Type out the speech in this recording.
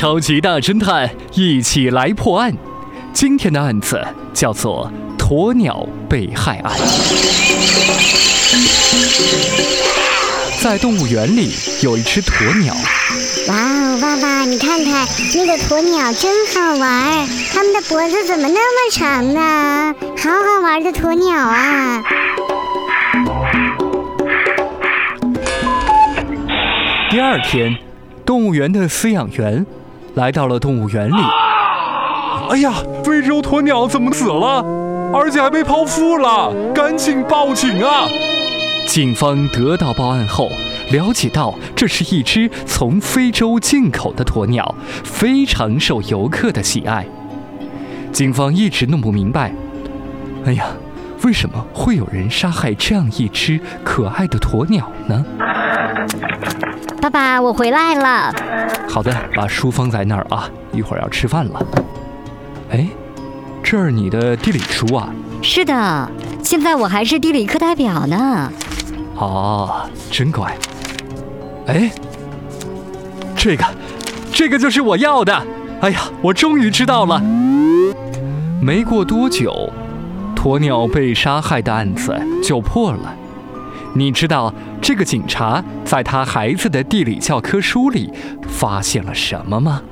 超级大侦探一起来破案。今天的案子叫做鸵鸟被害案。在动物园里有一只鸵鸟，哇哦，爸爸，你看看那个鸵鸟真好玩，它们的脖子怎么那么长呢？好好玩的鸵鸟啊！第二天，动物园的饲养员来到了动物园里。哎呀，非洲鸵鸟怎么死了？而且还被剖腹了，赶紧报警啊！警方得到报案后，了解到这是一只从非洲进口的鸵鸟，非常受游客的喜爱。警方一直弄不明白，哎呀，为什么会有人杀害这样一只可爱的鸵鸟呢？爸爸，我回来了。好的，把书放在那儿啊，一会儿要吃饭了。哎，这是你的地理书啊？是的，现在我还是地理课代表呢。哦，真乖。哎，这个，这个就是我要的。哎呀，我终于知道了。没过多久，鸵鸟被杀害的案子就破了。你知道这个警察在他孩子的地理教科书里发现了什么吗？